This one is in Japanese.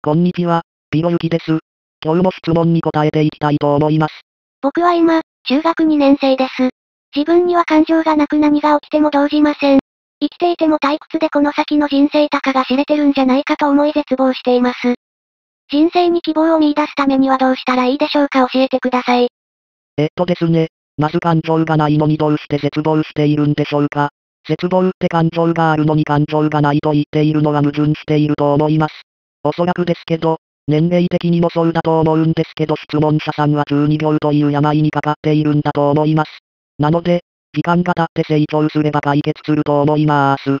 こんにちは、ピロユキです。今日も質問に答えていきたいと思います。僕は今、中学2年生です。自分には感情がなく何が起きても動じません。生きていても退屈でこの先の人生たかが知れてるんじゃないかと思い絶望しています。人生に希望を見出すためにはどうしたらいいでしょうか教えてください。えっとですね。まず感情がないのにどうして絶望しているんでしょうか。絶望って感情があるのに感情がないと言っているのは矛盾していると思います。おそらくですけど、年齢的にもそうだと思うんですけど質問者さんは中二病という病にかかっているんだと思います。なので、時間が経って成長すれば解決すると思います。